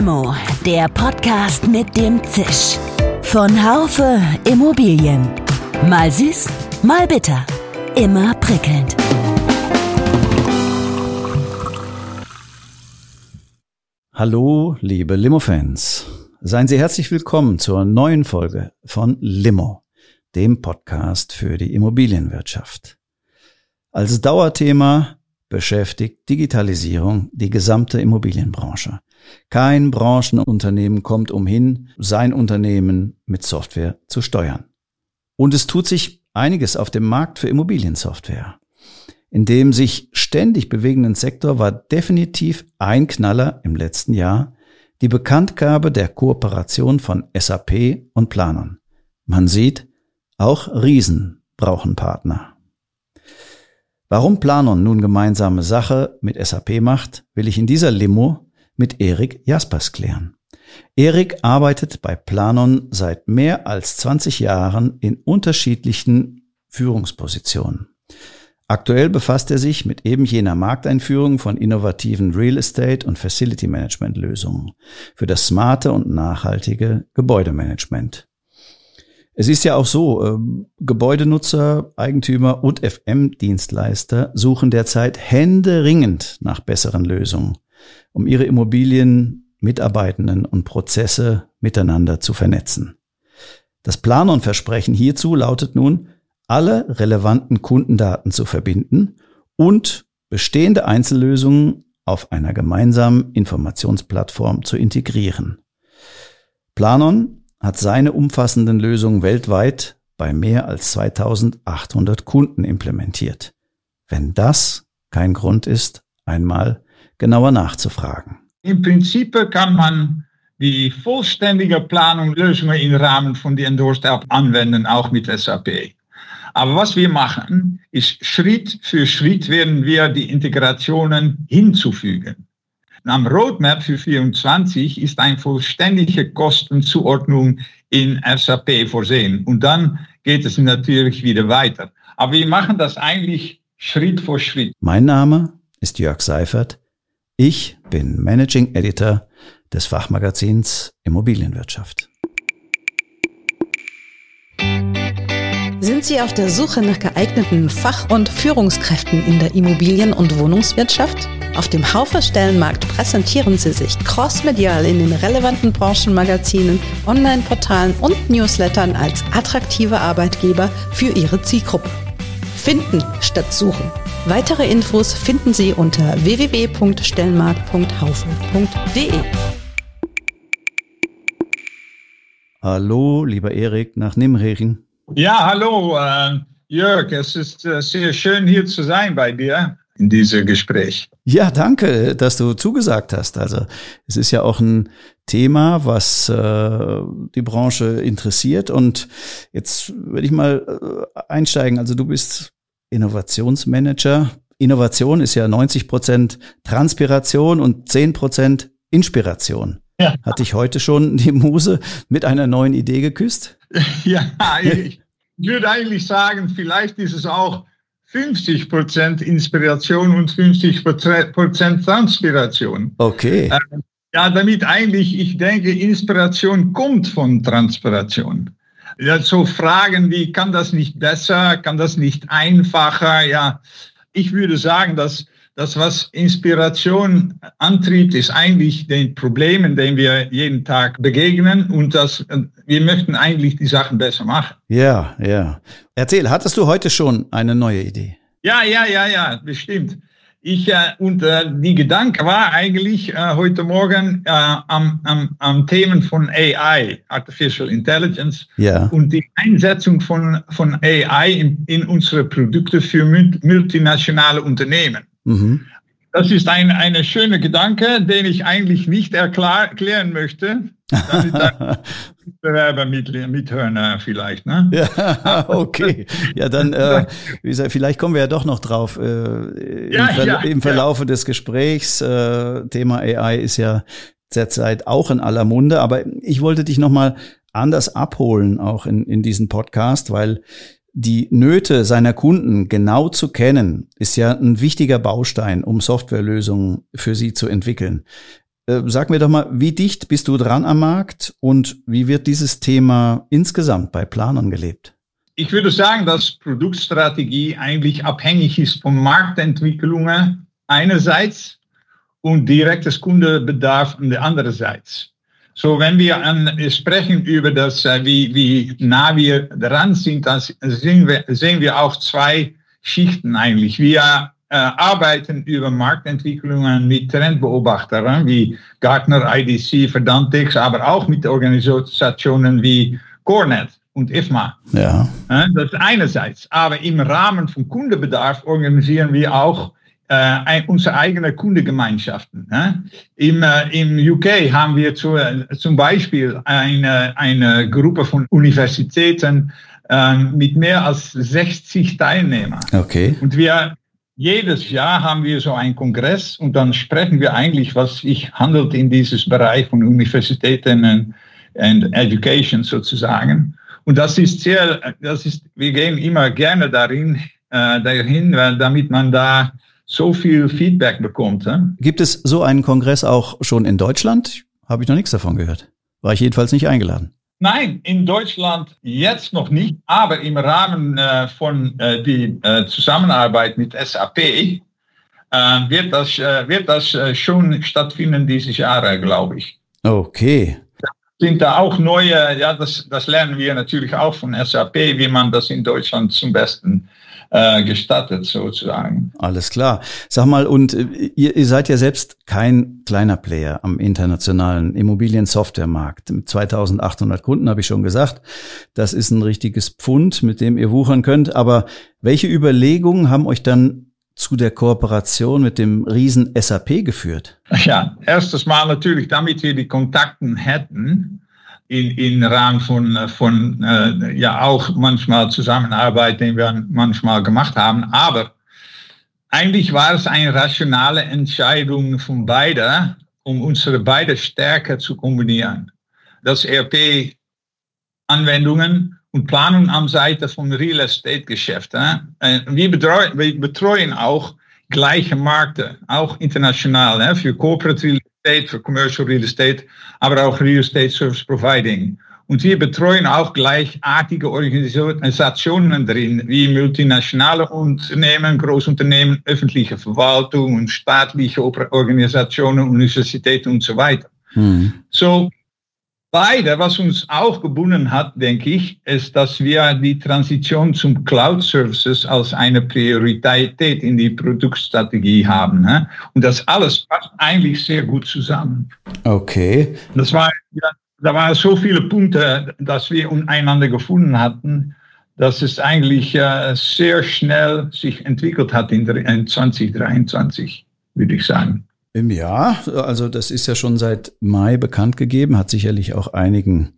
Limo, der Podcast mit dem Zisch. Von Haufe Immobilien. Mal süß, mal bitter. Immer prickelnd. Hallo, liebe Limo-Fans. Seien Sie herzlich willkommen zur neuen Folge von Limo, dem Podcast für die Immobilienwirtschaft. Als Dauerthema beschäftigt Digitalisierung die gesamte Immobilienbranche. Kein Branchenunternehmen kommt umhin, sein Unternehmen mit Software zu steuern. Und es tut sich einiges auf dem Markt für Immobiliensoftware. In dem sich ständig bewegenden Sektor war definitiv ein Knaller im letzten Jahr die Bekanntgabe der Kooperation von SAP und Planern. Man sieht, auch Riesen brauchen Partner. Warum Planon nun gemeinsame Sache mit SAP macht, will ich in dieser Limo mit Erik Jaspers klären. Erik arbeitet bei Planon seit mehr als 20 Jahren in unterschiedlichen Führungspositionen. Aktuell befasst er sich mit eben jener Markteinführung von innovativen Real Estate und Facility Management Lösungen für das smarte und nachhaltige Gebäudemanagement. Es ist ja auch so, äh, Gebäudenutzer, Eigentümer und FM-Dienstleister suchen derzeit händeringend nach besseren Lösungen, um ihre Immobilien, Mitarbeitenden und Prozesse miteinander zu vernetzen. Das Plan und Versprechen hierzu lautet nun, alle relevanten Kundendaten zu verbinden und bestehende Einzellösungen auf einer gemeinsamen Informationsplattform zu integrieren. Planon hat seine umfassenden Lösungen weltweit bei mehr als 2800 Kunden implementiert. Wenn das kein Grund ist, einmal genauer nachzufragen. Im Prinzip kann man die vollständige Planung Lösungen im Rahmen von die Endorsed App anwenden, auch mit SAP. Aber was wir machen, ist Schritt für Schritt werden wir die Integrationen hinzufügen. Am Roadmap für 24 ist eine vollständige Kostenzuordnung in SAP vorsehen. Und dann geht es natürlich wieder weiter. Aber wir machen das eigentlich Schritt für Schritt. Mein Name ist Jörg Seifert. Ich bin Managing Editor des Fachmagazins Immobilienwirtschaft. Sind Sie auf der Suche nach geeigneten Fach- und Führungskräften in der Immobilien- und Wohnungswirtschaft? Auf dem Haufer Stellenmarkt präsentieren Sie sich crossmedial in den relevanten Branchenmagazinen, Online-Portalen und Newslettern als attraktive Arbeitgeber für Ihre Zielgruppe. Finden statt suchen. Weitere Infos finden Sie unter www.stellenmarkt.haufe.de. Hallo, lieber Erik nach Nimregen. Ja, hallo, äh, Jörg. Es ist äh, sehr schön, hier zu sein bei dir in diesem Gespräch. Ja, danke, dass du zugesagt hast. Also es ist ja auch ein Thema, was äh, die Branche interessiert. Und jetzt würde ich mal äh, einsteigen. Also du bist Innovationsmanager. Innovation ist ja 90 Prozent Transpiration und 10 Prozent Inspiration. Ja. Hat dich heute schon die Muse mit einer neuen Idee geküsst? Ja, ich würde eigentlich sagen, vielleicht ist es auch 50 Prozent Inspiration und 50 Prozent Transpiration. Okay. Äh, ja, damit eigentlich, ich denke, Inspiration kommt von Transpiration. Ja, so Fragen wie, kann das nicht besser, kann das nicht einfacher? Ja, ich würde sagen, dass das, was Inspiration antrieb, ist eigentlich den Problemen, denen wir jeden Tag begegnen und das, wir möchten eigentlich die Sachen besser machen. Ja, ja. Erzähl, hattest du heute schon eine neue Idee? Ja, ja, ja, ja, bestimmt. Ich, äh, und äh, die Gedanke war eigentlich äh, heute Morgen äh, am, am, am Themen von AI, Artificial Intelligence, ja. und die Einsetzung von, von AI in, in unsere Produkte für multinationale Unternehmen. Mhm. Das ist ein eine schöne Gedanke, den ich eigentlich nicht erklären möchte, damit Bewerber mit, mithören äh, vielleicht. Ne? Ja, okay. Ja, dann, äh, wie gesagt, vielleicht kommen wir ja doch noch drauf äh, im, ja, Ver ja, im Verlaufe ja. des Gesprächs. Äh, Thema AI ist ja derzeit auch in aller Munde, aber ich wollte dich nochmal anders abholen, auch in, in diesen Podcast, weil die Nöte seiner Kunden genau zu kennen, ist ja ein wichtiger Baustein, um Softwarelösungen für sie zu entwickeln. Äh, sag mir doch mal, wie dicht bist du dran am Markt und wie wird dieses Thema insgesamt bei Planern gelebt? Ich würde sagen, dass Produktstrategie eigentlich abhängig ist von Marktentwicklungen einerseits und direktes Kundenbedarf andererseits. So, wenn wir an, sprechen über das, äh, wie, wie nah wir dran sind, dann sehen wir, sehen wir auch zwei Schichten eigentlich. Wir äh, arbeiten über Marktentwicklungen mit Trendbeobachtern wie Gartner, IDC, Verdantix, aber auch mit Organisationen wie Cornet und IFMA. Ja. Das ist einerseits. Aber im Rahmen von Kundenbedarf organisieren wir auch äh, unsere eigenen Kundengemeinschaften. Ne? Im, äh, Im UK haben wir zu, äh, zum Beispiel eine, eine Gruppe von Universitäten äh, mit mehr als 60 Teilnehmern. Okay. Und wir jedes Jahr haben wir so einen Kongress und dann sprechen wir eigentlich, was sich handelt in dieses Bereich von Universitäten und, Education sozusagen. Und das ist sehr, das ist, wir gehen immer gerne darin, äh, dahin, damit man da so viel Feedback bekommt. He? Gibt es so einen Kongress auch schon in Deutschland? Habe ich noch nichts davon gehört. War ich jedenfalls nicht eingeladen. Nein, in Deutschland jetzt noch nicht, aber im Rahmen äh, von äh, die äh, Zusammenarbeit mit SAP äh, wird das, äh, wird das äh, schon stattfinden dieses Jahr, glaube ich. Okay. Sind da auch neue, ja, das, das lernen wir natürlich auch von SAP, wie man das in Deutschland zum Besten äh, gestattet sozusagen. Alles klar. Sag mal, und äh, ihr, ihr seid ja selbst kein kleiner Player am internationalen Immobilien-Softwaremarkt. Mit 2800 Kunden habe ich schon gesagt. Das ist ein richtiges Pfund, mit dem ihr wuchern könnt. Aber welche Überlegungen haben euch dann zu der Kooperation mit dem Riesen SAP geführt? Ja, erstes Mal natürlich, damit wir die Kontakten hätten in, in Rahmen von, von äh, ja auch manchmal Zusammenarbeit, den wir manchmal gemacht haben. Aber eigentlich war es eine rationale Entscheidung von beiden, um unsere beide Stärke zu kombinieren. Das ERP-Anwendungen und Planung am Seite von Real Estate Geschäft. Äh, wir, betreuen, wir betreuen auch gleiche Märkte, auch international, äh, für Corporate Real Estate, für Commercial Real Estate, aber auch Real Estate Service Providing. Und wir betreuen auch gleichartige Organisationen drin, wie multinationale Unternehmen, Großunternehmen, öffentliche Verwaltung und staatliche Organisationen, Universitäten und so weiter. Hm. So, Beide, was uns auch gebunden hat, denke ich, ist, dass wir die Transition zum Cloud Services als eine Priorität in die Produktstrategie haben. Ne? Und das alles passt eigentlich sehr gut zusammen. Okay. Das war, ja, da waren so viele Punkte, dass wir einander gefunden hatten, dass es eigentlich äh, sehr schnell sich entwickelt hat in, in 2023, würde ich sagen. Ja, also das ist ja schon seit Mai bekannt gegeben, hat sicherlich auch einigen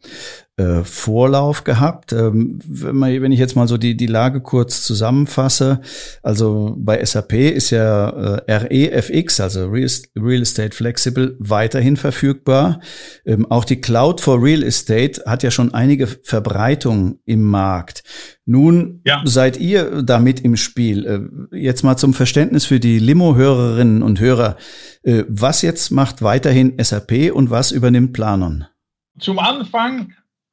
äh, Vorlauf gehabt. Ähm, wenn, man, wenn ich jetzt mal so die, die Lage kurz zusammenfasse, also bei SAP ist ja äh, REFX, also Real, Real Estate Flexible, weiterhin verfügbar. Ähm, auch die Cloud for Real Estate hat ja schon einige Verbreitung im Markt. Nun ja. seid ihr damit im Spiel. Äh, jetzt mal zum Verständnis für die Limo-Hörerinnen und Hörer. Äh, was jetzt macht weiterhin SAP und was übernimmt Planon? Zum Anfang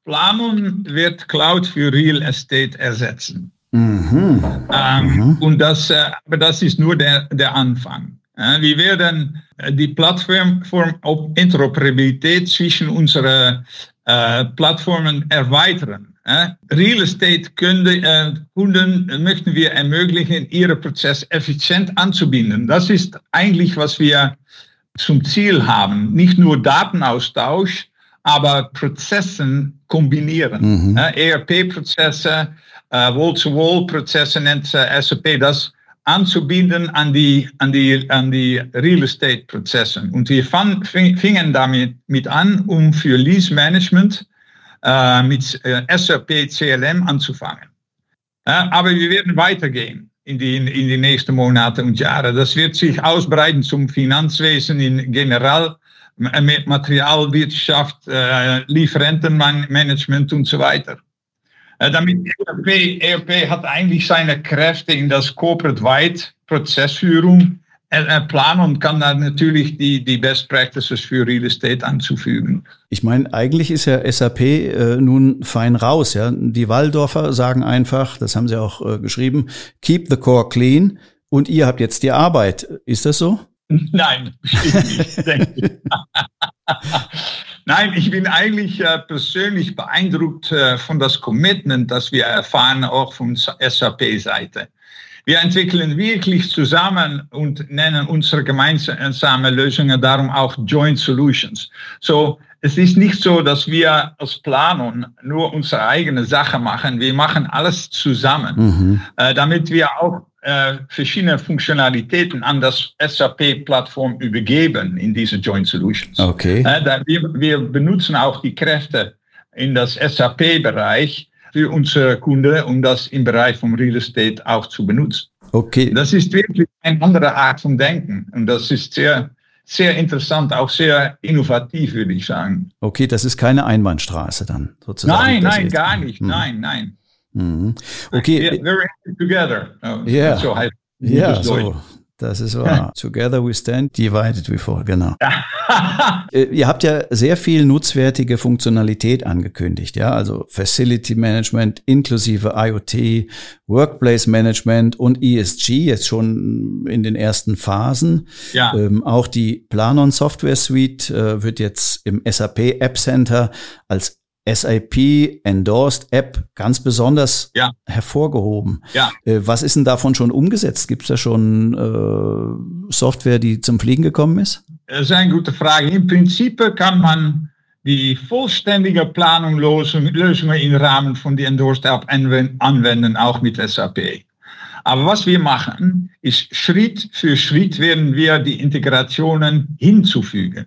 Planung wird Cloud für Real Estate ersetzen. Mhm. Ähm, mhm. Und das, äh, aber das ist nur der, der Anfang. Äh, wir werden äh, die Plattform Interoperabilität zwischen unseren äh, Plattformen erweitern. Äh, Real Estate Kunden, äh, Kunden möchten wir ermöglichen, ihre Prozess effizient anzubinden. Das ist eigentlich, was wir zum Ziel haben. Nicht nur Datenaustausch, aber Prozessen kombinieren. Mhm. ERP-Prozesse, äh, Wall-to-Wall-Prozesse nennt äh, SAP das anzubinden an die, an die, an die Real Estate-Prozesse. Und wir fang, fingen damit mit an, um für Lease Management äh, mit äh, SAP CLM anzufangen. Äh, aber wir werden weitergehen in die, in die nächsten Monate und Jahre. Das wird sich ausbreiten zum Finanzwesen in general Materialwirtschaft, äh, Lieferantenmanagement und so weiter. Äh, damit ERP, ERP hat eigentlich seine Kräfte in das Corporate-wide Prozessführung planen und kann dann natürlich die, die Best Practices für Real Estate anzufügen. Ich meine, eigentlich ist ja SAP äh, nun fein raus. Ja, die Waldorfer sagen einfach, das haben sie auch äh, geschrieben, keep the core clean. Und ihr habt jetzt die Arbeit. Ist das so? Nein, bestimmt nicht. Nein, ich bin eigentlich äh, persönlich beeindruckt äh, von das Commitment, das wir erfahren, auch von SAP-Seite. Wir entwickeln wirklich zusammen und nennen unsere gemeinsamen Lösungen darum auch Joint Solutions. So, es ist nicht so, dass wir als Planung nur unsere eigene Sache machen. Wir machen alles zusammen, mhm. äh, damit wir auch äh, verschiedene Funktionalitäten an das SAP-Plattform übergeben in diese Joint Solutions. Okay. Äh, wir, wir benutzen auch die Kräfte in das SAP-Bereich für unsere Kunden, um das im Bereich vom Real Estate auch zu benutzen. Okay. Das ist wirklich eine andere Art von Denken und das ist sehr, sehr interessant, auch sehr innovativ, würde ich sagen. Okay, das ist keine Einbahnstraße dann sozusagen. Nein, nein, gar nicht. Hm. Nein, nein. Mhm. Okay. We're in together. Ja. So heißt ja, so. Das ist wahr. Together we stand, divided we fall, genau. Äh, ihr habt ja sehr viel nutzwertige Funktionalität angekündigt, ja, also Facility Management inklusive IoT, Workplace Management und ESG jetzt schon in den ersten Phasen. Ja. Ähm, auch die Planon Software Suite äh, wird jetzt im SAP App Center als SAP Endorsed App ganz besonders ja. hervorgehoben. Ja. Äh, was ist denn davon schon umgesetzt? Gibt es da schon äh, Software, die zum Fliegen gekommen ist? Das ist eine gute Frage. Im Prinzip kann man die vollständige Planung Lösungen im Rahmen von der Endorsed App anwenden, auch mit SAP. Aber was wir machen, ist Schritt für Schritt werden wir die Integrationen hinzufügen.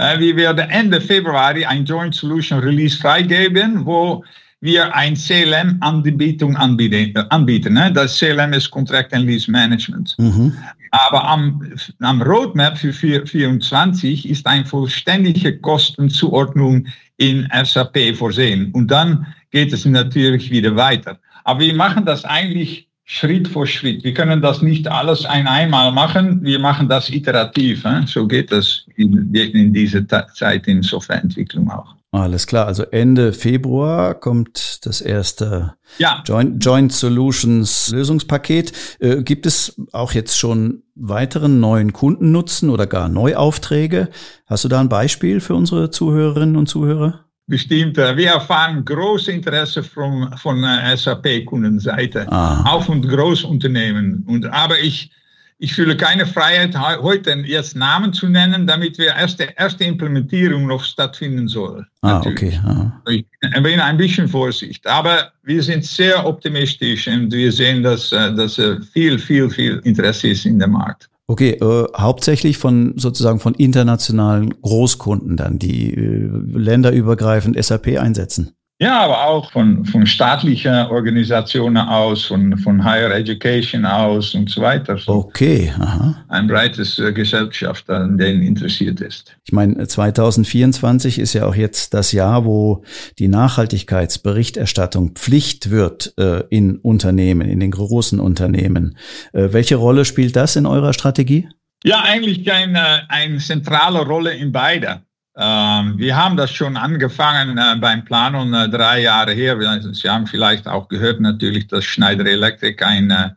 Äh, wir werden Ende Februar ein Joint Solution Release freigeben, wo wir ein CLM-Anbietung anbieten. anbieten ne? Das CLM ist Contract and Lease Management. Mhm. Aber am, am Roadmap für 2024 ist eine vollständige Kostenzuordnung in SAP vorsehen. Und dann geht es natürlich wieder weiter. Aber wir machen das eigentlich Schritt für Schritt. Wir können das nicht alles ein einmal machen. Wir machen das iterativ. Hein? So geht das in, in dieser Zeit in Softwareentwicklung auch. Alles klar. Also Ende Februar kommt das erste ja. Joint, Joint Solutions Lösungspaket. Äh, gibt es auch jetzt schon weiteren neuen Kundennutzen oder gar Neuaufträge? Hast du da ein Beispiel für unsere Zuhörerinnen und Zuhörer? Bestimmt. Wir erfahren großes Interesse von, von SAP-Kundenseite, auch von Großunternehmen. Und, aber ich, ich fühle keine Freiheit, heute jetzt Namen zu nennen, damit wir erste, erste Implementierung noch stattfinden soll. Ah, okay. Aha. Ich bin ein bisschen Vorsicht, aber wir sind sehr optimistisch und wir sehen, dass, äh, dass äh, viel, viel, viel Interesse ist in dem Markt. Okay, äh, hauptsächlich von sozusagen von internationalen Großkunden dann, die äh, länderübergreifend SAP einsetzen. Ja, aber auch von, von staatlichen Organisationen aus, von, von Higher Education aus und so weiter. So okay, aha. Ein breites äh, Gesellschaft, an denen interessiert ist. Ich meine, 2024 ist ja auch jetzt das Jahr, wo die Nachhaltigkeitsberichterstattung Pflicht wird äh, in Unternehmen, in den großen Unternehmen. Äh, welche Rolle spielt das in eurer Strategie? Ja, eigentlich eine, eine zentrale Rolle in beide. Ähm, wir haben das schon angefangen äh, beim Planung äh, drei Jahre her. Sie haben vielleicht auch gehört natürlich, dass Schneider Electric ein, äh,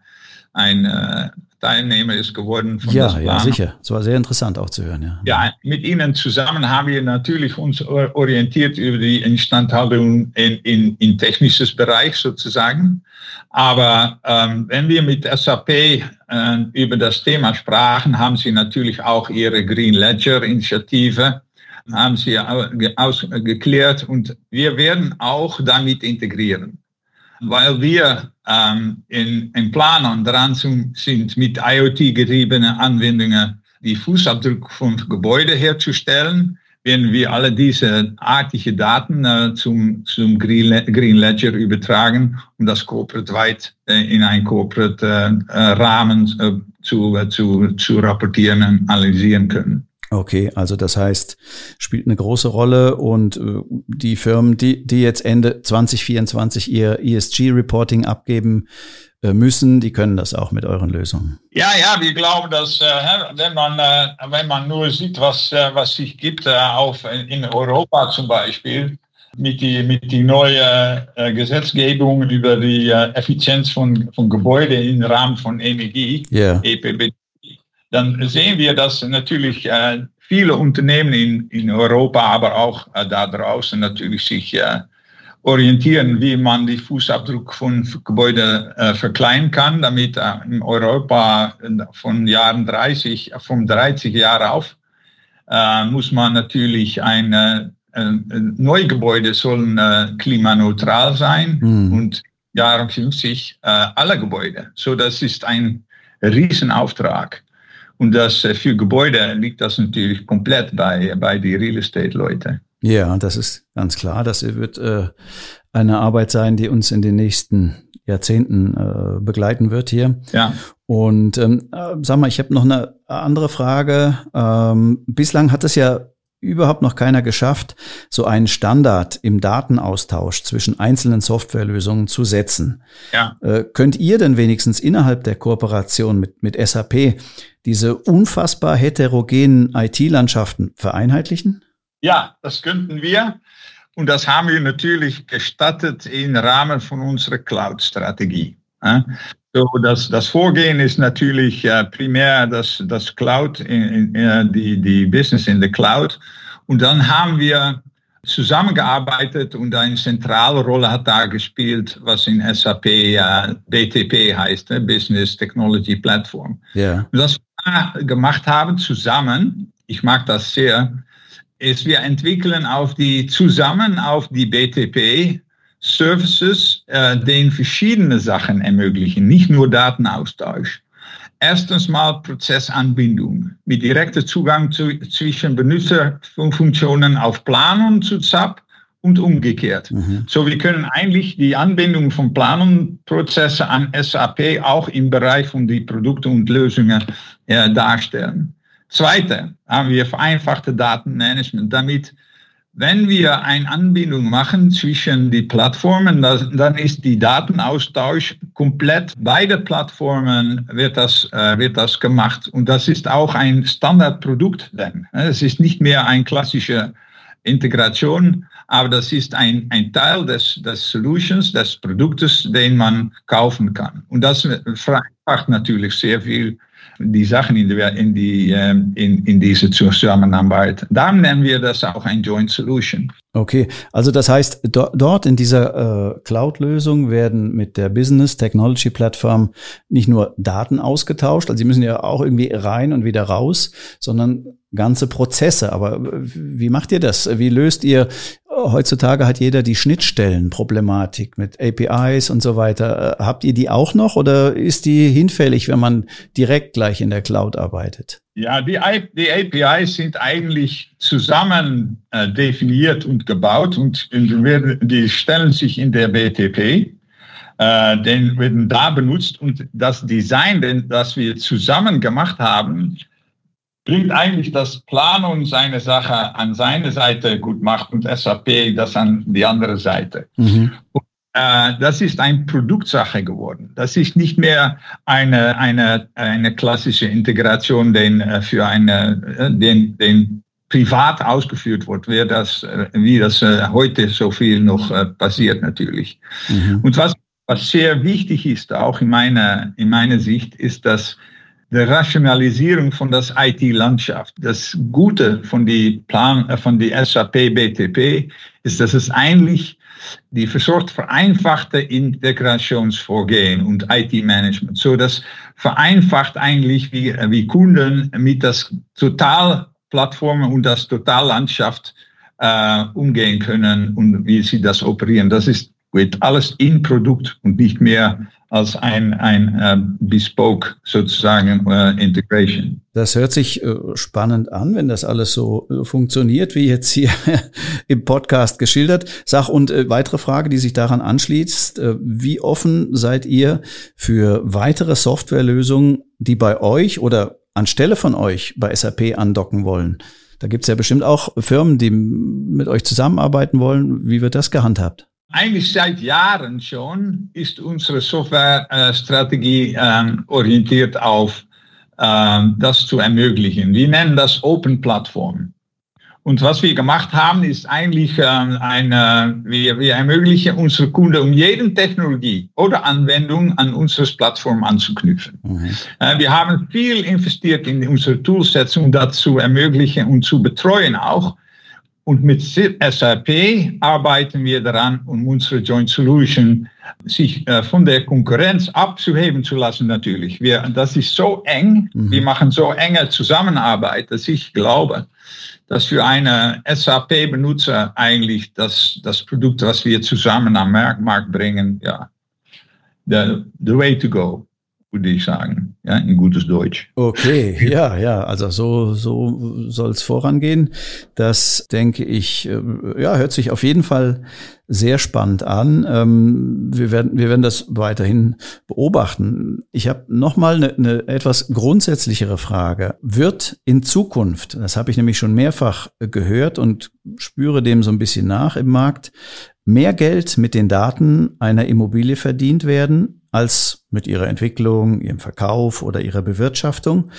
ein äh, Teilnehmer ist geworden von Ja, ja, sicher. Es war sehr interessant auch zu hören. Ja. ja, mit Ihnen zusammen haben wir natürlich uns orientiert über die Instandhaltung in, in, in technisches Bereich sozusagen. Aber ähm, wenn wir mit SAP äh, über das Thema sprachen, haben Sie natürlich auch Ihre Green Ledger Initiative haben sie ausgeklärt und wir werden auch damit integrieren, weil wir ähm, in, in Planern dran sind, mit IoT-getriebenen Anwendungen die Fußabdruck von Gebäuden herzustellen, werden wir alle diese artige Daten äh, zum, zum Green Ledger übertragen, um das corporate-weit äh, in einen corporate äh, Rahmen äh, zu, zu, zu rapportieren und analysieren können. Okay, also das heißt, spielt eine große Rolle und äh, die Firmen, die, die jetzt Ende 2024 ihr ESG-Reporting abgeben äh, müssen, die können das auch mit euren Lösungen. Ja, ja, wir glauben, dass äh, wenn man wenn man nur sieht, was was sich gibt auf in Europa zum Beispiel mit die mit die neue Gesetzgebung über die Effizienz von von Gebäuden im Rahmen von Energie, yeah. EPB dann sehen wir, dass natürlich äh, viele Unternehmen in, in Europa, aber auch äh, da draußen natürlich sich äh, orientieren, wie man die Fußabdruck von Gebäuden äh, verkleinern kann, damit äh, in Europa von Jahren 30, von 30 Jahre auf, äh, muss man natürlich ein neue Gebäude sollen äh, klimaneutral sein mhm. und Jahren 50 äh, alle Gebäude. So, das ist ein Riesenauftrag. Und das äh, für Gebäude liegt das natürlich komplett bei, bei die Real Estate-Leute. Ja, das ist ganz klar. Das wird äh, eine Arbeit sein, die uns in den nächsten Jahrzehnten äh, begleiten wird hier. Ja. Und ähm, äh, sag mal, ich habe noch eine andere Frage. Ähm, bislang hat es ja überhaupt noch keiner geschafft, so einen Standard im Datenaustausch zwischen einzelnen Softwarelösungen zu setzen. Ja. Äh, könnt ihr denn wenigstens innerhalb der Kooperation mit, mit SAP diese unfassbar heterogenen IT-Landschaften vereinheitlichen? Ja, das könnten wir. Und das haben wir natürlich gestattet im Rahmen von unserer Cloud-Strategie. So, das, das Vorgehen ist natürlich äh, primär das, das Cloud, in, in, äh, die, die Business in der Cloud. Und dann haben wir zusammengearbeitet und eine zentrale Rolle hat da gespielt, was in SAP äh, BTP heißt, ne? Business Technology Platform. Ja. Und das wir gemacht haben zusammen, ich mag das sehr, ist wir entwickeln auf die zusammen auf die BTP Services, äh, denen verschiedene Sachen ermöglichen, nicht nur Datenaustausch. Erstens mal Prozessanbindung mit direkter Zugang zu, zwischen Benutzerfunktionen auf Planung zu SAP und umgekehrt. Mhm. So, wir können eigentlich die Anbindung von Planungsprozesse an SAP auch im Bereich von die Produkte und Lösungen äh, darstellen. Zweite haben wir vereinfachte Datenmanagement, damit wenn wir eine Anbindung machen zwischen die Plattformen, dann ist die Datenaustausch komplett. Beide Plattformen wird das, äh, wird das gemacht. Und das ist auch ein Standardprodukt denn. Es ist nicht mehr ein klassische Integration, aber das ist ein, ein Teil des, des Solutions, des Produktes, den man kaufen kann. Und das vereinfacht natürlich sehr viel die Sachen in, die, in, die, ähm, in, in diese Zusammenarbeit. Darum nennen wir das auch ein Joint Solution. Okay, also das heißt, do, dort in dieser äh, Cloud-Lösung werden mit der Business Technology Plattform nicht nur Daten ausgetauscht, also sie müssen ja auch irgendwie rein und wieder raus, sondern ganze Prozesse. Aber wie macht ihr das? Wie löst ihr heutzutage hat jeder die Schnittstellenproblematik mit APIs und so weiter. Äh, habt ihr die auch noch oder ist die hinfällig, wenn man direkt gleich in der Cloud arbeitet? Ja, die, die APIs sind eigentlich zusammen äh, definiert und gebaut und, und die stellen sich in der BTP. Äh, den werden da benutzt und das Design, das wir zusammen gemacht haben, bringt eigentlich das Planung seine Sache an seine Seite gut macht und SAP das an die andere Seite. Mhm. Und, äh, das ist ein Produktsache geworden. Das ist nicht mehr eine, eine, eine klassische Integration, den äh, für eine, äh, den, den privat ausgeführt wird, wie das, äh, wie das äh, heute so viel noch äh, passiert natürlich. Mhm. Und was, was sehr wichtig ist, auch in meiner, in meiner Sicht, ist, dass der Rationalisierung von das IT-Landschaft. Das Gute von die Plan, äh, von die SAP BTP ist, dass es eigentlich die versorgt vereinfachte Integrationsvorgehen und IT-Management. So das vereinfacht eigentlich, wie, äh, wie Kunden mit das Totalplattform und das Totallandschaft äh, umgehen können und wie sie das operieren. Das ist wird alles in Produkt und nicht mehr als ein, ein äh, Bespoke sozusagen äh, Integration. Das hört sich äh, spannend an, wenn das alles so äh, funktioniert, wie jetzt hier im Podcast geschildert. Sag und äh, weitere Frage, die sich daran anschließt, äh, wie offen seid ihr für weitere Softwarelösungen, die bei euch oder anstelle von euch bei SAP andocken wollen, da gibt es ja bestimmt auch Firmen, die mit euch zusammenarbeiten wollen. Wie wird das gehandhabt? Eigentlich seit Jahren schon ist unsere Softwarestrategie ähm, orientiert auf ähm, das zu ermöglichen. Wir nennen das Open Plattform. Und was wir gemacht haben, ist eigentlich äh, eine, wir, wir ermöglichen unsere Kunden, um jeden Technologie oder Anwendung an unsere Plattform anzuknüpfen. Mhm. Äh, wir haben viel investiert in unsere Toolsets, um das zu ermöglichen und zu betreuen auch. Und mit SAP arbeiten wir daran, um unsere Joint Solution sich äh, von der Konkurrenz abzuheben zu lassen natürlich. Wir, das ist so eng, mhm. wir machen so enge Zusammenarbeit, dass ich glaube, dass für eine SAP-Benutzer eigentlich das, das Produkt, was wir zusammen am Markt bringen, ja, the, the way to go würde ich sagen, ja, in gutes Deutsch. Okay, ja, ja, also so, so soll es vorangehen. Das denke ich, äh, ja, hört sich auf jeden Fall sehr spannend an. Ähm, wir werden, wir werden das weiterhin beobachten. Ich habe nochmal eine, eine etwas grundsätzlichere Frage. Wird in Zukunft, das habe ich nämlich schon mehrfach gehört und spüre dem so ein bisschen nach im Markt, mehr Geld mit den Daten einer Immobilie verdient werden als mit ihrer Entwicklung, ihrem Verkauf oder ihrer Bewirtschaftung.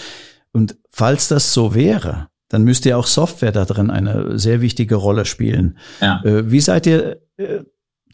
Und falls das so wäre, dann müsste ja auch Software da drin eine sehr wichtige Rolle spielen. Ja. Äh, wie seid ihr äh,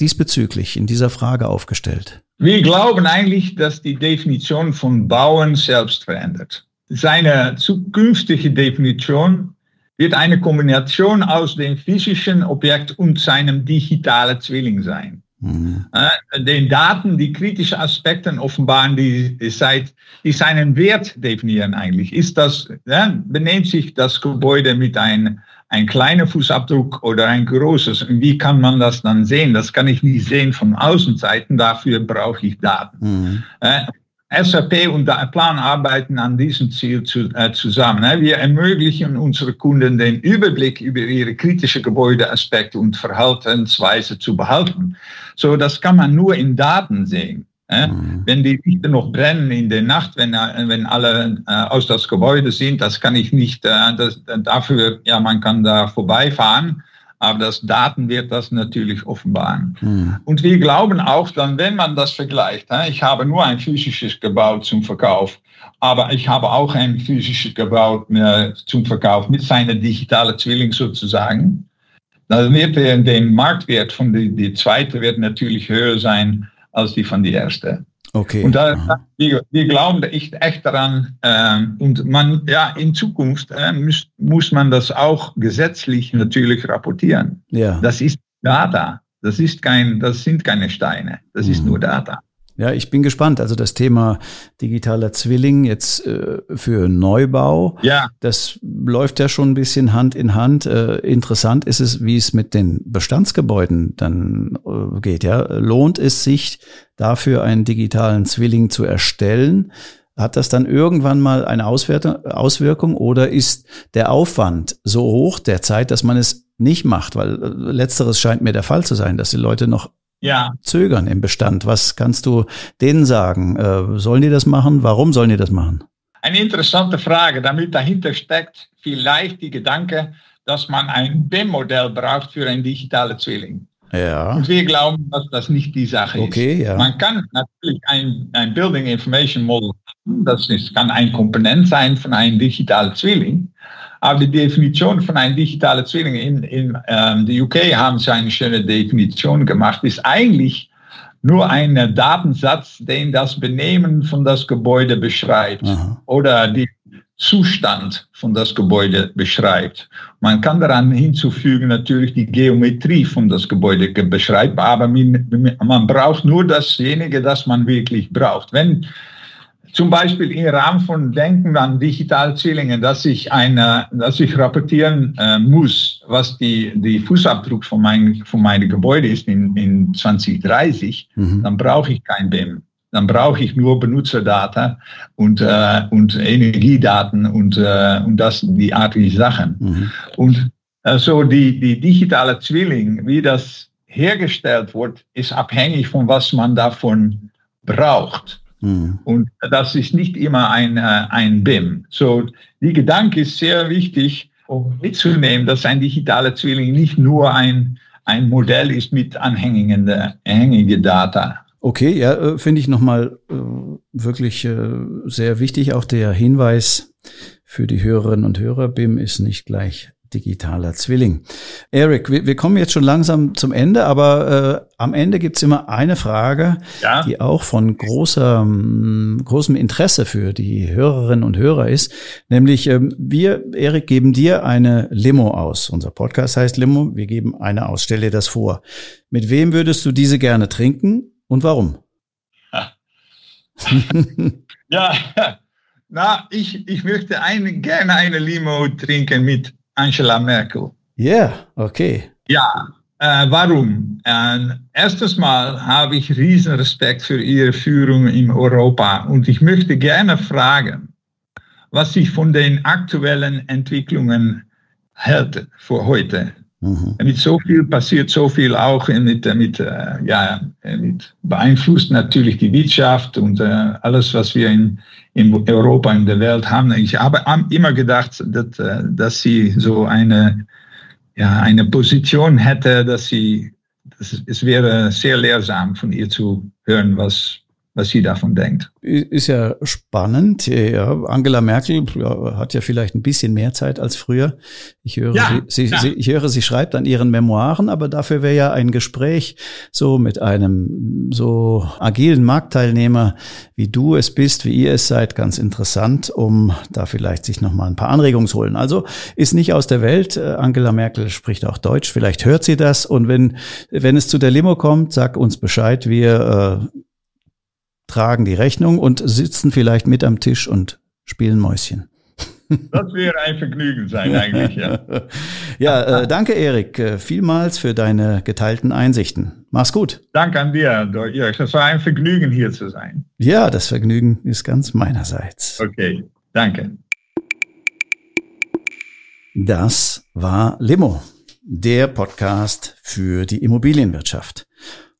diesbezüglich in dieser Frage aufgestellt? Wir glauben eigentlich, dass die Definition von Bauen selbst verändert. Seine zukünftige Definition wird eine Kombination aus dem physischen Objekt und seinem digitalen Zwilling sein. Mhm. Äh, den Daten, die kritische Aspekte offenbaren, die, seit, die seinen Wert definieren eigentlich. Ist das, ja, benehmt sich das Gebäude mit einem ein kleiner Fußabdruck oder ein großes? Und wie kann man das dann sehen? Das kann ich nicht sehen von Außenseiten, dafür brauche ich Daten. Mhm. SAP und der Plan arbeiten an diesem Ziel zu, äh, zusammen. Ne? Wir ermöglichen unseren Kunden den Überblick über ihre kritischen Gebäudeaspekte und Verhaltensweise zu behalten. So, das kann man nur in Daten sehen. Ne? Mhm. Wenn die Lichter noch brennen in der Nacht, wenn, äh, wenn alle äh, aus das Gebäude sind, das kann ich nicht, äh, das, dafür, ja, man kann da vorbeifahren aber das Daten wird das natürlich offenbaren. Hm. Und wir glauben auch dann, wenn man das vergleicht, ich habe nur ein physisches Gebäude zum Verkauf, aber ich habe auch ein physisches Gebäude zum Verkauf mit seiner digitalen Zwilling sozusagen. Dann wird der, der Marktwert von der die zweite wird natürlich höher sein als die von der erste. Okay. Und da, wir, wir, glauben echt, echt daran. Äh, und man, ja, in Zukunft äh, muss, muss man das auch gesetzlich natürlich rapportieren. Ja. Das ist Data. Das ist kein, das sind keine Steine. Das mhm. ist nur Data. Ja, ich bin gespannt. Also das Thema digitaler Zwilling jetzt äh, für Neubau, ja. das läuft ja schon ein bisschen Hand in Hand. Äh, interessant ist es, wie es mit den Bestandsgebäuden dann äh, geht. Ja, lohnt es sich dafür einen digitalen Zwilling zu erstellen? Hat das dann irgendwann mal eine Auswirkung oder ist der Aufwand so hoch derzeit, dass man es nicht macht? Weil äh, letzteres scheint mir der Fall zu sein, dass die Leute noch ja. zögern im Bestand. Was kannst du denen sagen? Äh, sollen die das machen? Warum sollen die das machen? Eine interessante Frage, damit dahinter steckt vielleicht die Gedanke, dass man ein BIM-Modell braucht für einen digitalen Zwilling. Ja. Und wir glauben, dass das nicht die Sache okay, ist. Ja. Man kann natürlich ein, ein Building Information Model haben, das ist, kann ein Komponent sein von einem digitalen Zwilling. Aber die Definition von einem digitalen Zwilling in, in ähm, der UK haben sie eine schöne Definition gemacht, ist eigentlich nur ein Datensatz, den das Benehmen von das Gebäude beschreibt Aha. oder den Zustand von das Gebäude beschreibt. Man kann daran hinzufügen natürlich die Geometrie von das Gebäude beschreibt, aber man braucht nur dasjenige, das man wirklich braucht. Wenn zum Beispiel im Rahmen von Denken an Digitalzählungen, dass ich eine, dass ich rapportieren äh, muss, was die, die Fußabdruck von, mein, von meinem Gebäude ist in, in 2030, mhm. dann brauche ich kein BIM. Dann brauche ich nur Benutzerdata und, äh, und Energiedaten und, äh, und das, die artige Sachen. Mhm. Und also die, die digitale Zwilling, wie das hergestellt wird, ist abhängig von was man davon braucht. Mhm. Und das ist nicht immer ein, äh, ein BIM. So, die Gedanke ist sehr wichtig, um mitzunehmen, dass ein digitaler Zwilling nicht nur ein, ein Modell ist mit anhängigen anhängige Data. Okay, ja, äh, finde ich nochmal äh, wirklich äh, sehr wichtig. Auch der Hinweis für die Hörerinnen und Hörer, BIM ist nicht gleich digitaler Zwilling. Eric, wir, wir kommen jetzt schon langsam zum Ende, aber äh, am Ende gibt's immer eine Frage, ja. die auch von großer, großem Interesse für die Hörerinnen und Hörer ist. Nämlich, ähm, wir, Eric, geben dir eine Limo aus. Unser Podcast heißt Limo, wir geben eine aus. Stell dir das vor. Mit wem würdest du diese gerne trinken und warum? ja, na, ich, ich möchte eine, gerne eine Limo trinken mit Angela Merkel. Ja, yeah, okay. Ja, äh, warum? Äh, erstes Mal habe ich riesen Respekt für ihre Führung in Europa und ich möchte gerne fragen, was sie von den aktuellen Entwicklungen hält für heute. Mhm. Mit so viel passiert so viel auch mit, mit, äh, ja, mit beeinflusst natürlich die Wirtschaft und äh, alles, was wir in, in Europa, in der Welt haben. Ich habe immer gedacht, dass, äh, dass sie so eine, ja, eine Position hätte, dass sie, dass es wäre sehr lehrsam von ihr zu hören, was, was sie davon denkt. Ist ja spannend. Ja, Angela Merkel ja, hat ja vielleicht ein bisschen mehr Zeit als früher. Ich höre, ja, sie, sie, sie, ich höre, sie schreibt an ihren Memoiren, aber dafür wäre ja ein Gespräch so mit einem so agilen Marktteilnehmer, wie du es bist, wie ihr es seid, ganz interessant, um da vielleicht sich nochmal ein paar Anregungen zu holen. Also ist nicht aus der Welt. Äh, Angela Merkel spricht auch Deutsch. Vielleicht hört sie das. Und wenn, wenn es zu der Limo kommt, sag uns Bescheid. Wir äh, tragen die Rechnung und sitzen vielleicht mit am Tisch und spielen Mäuschen. Das wäre ein Vergnügen sein eigentlich, ja. ja, äh, danke Erik äh, vielmals für deine geteilten Einsichten. Mach's gut. Danke an dir, Dirk. Es war ein Vergnügen hier zu sein. Ja, das Vergnügen ist ganz meinerseits. Okay, danke. Das war Limo, der Podcast für die Immobilienwirtschaft.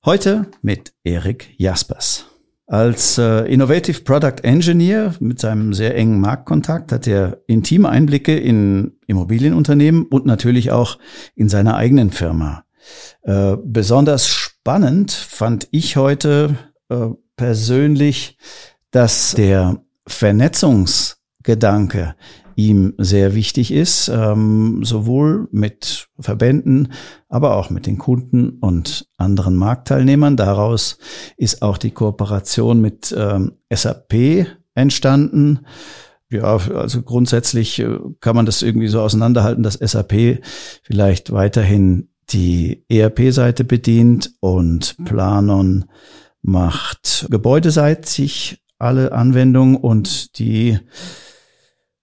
Heute mit Erik Jaspers. Als äh, Innovative Product Engineer mit seinem sehr engen Marktkontakt hat er intime Einblicke in Immobilienunternehmen und natürlich auch in seiner eigenen Firma. Äh, besonders spannend fand ich heute äh, persönlich, dass der Vernetzungsgedanke ihm sehr wichtig ist, ähm, sowohl mit Verbänden, aber auch mit den Kunden und anderen Marktteilnehmern. Daraus ist auch die Kooperation mit ähm, SAP entstanden. Ja, also grundsätzlich äh, kann man das irgendwie so auseinanderhalten, dass SAP vielleicht weiterhin die ERP-Seite bedient und Planon macht gebäudeseitig alle Anwendungen und die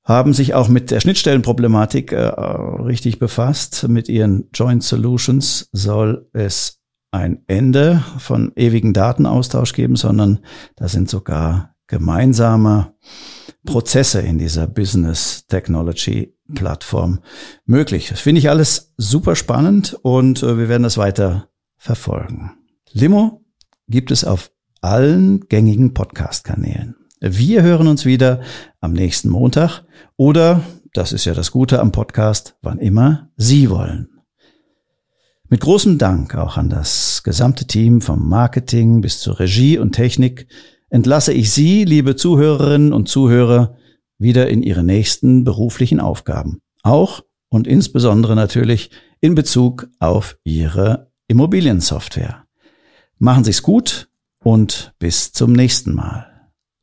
haben sich auch mit der Schnittstellenproblematik äh, richtig befasst. Mit ihren Joint Solutions soll es ein Ende von ewigen Datenaustausch geben, sondern da sind sogar gemeinsame Prozesse in dieser Business Technology Plattform möglich. Das finde ich alles super spannend und äh, wir werden das weiter verfolgen. Limo gibt es auf allen gängigen Podcast-Kanälen. Wir hören uns wieder am nächsten Montag oder, das ist ja das Gute am Podcast, wann immer Sie wollen. Mit großem Dank auch an das gesamte Team vom Marketing bis zur Regie und Technik entlasse ich Sie, liebe Zuhörerinnen und Zuhörer, wieder in Ihre nächsten beruflichen Aufgaben. Auch und insbesondere natürlich in Bezug auf Ihre Immobiliensoftware. Machen Sie es gut und bis zum nächsten Mal.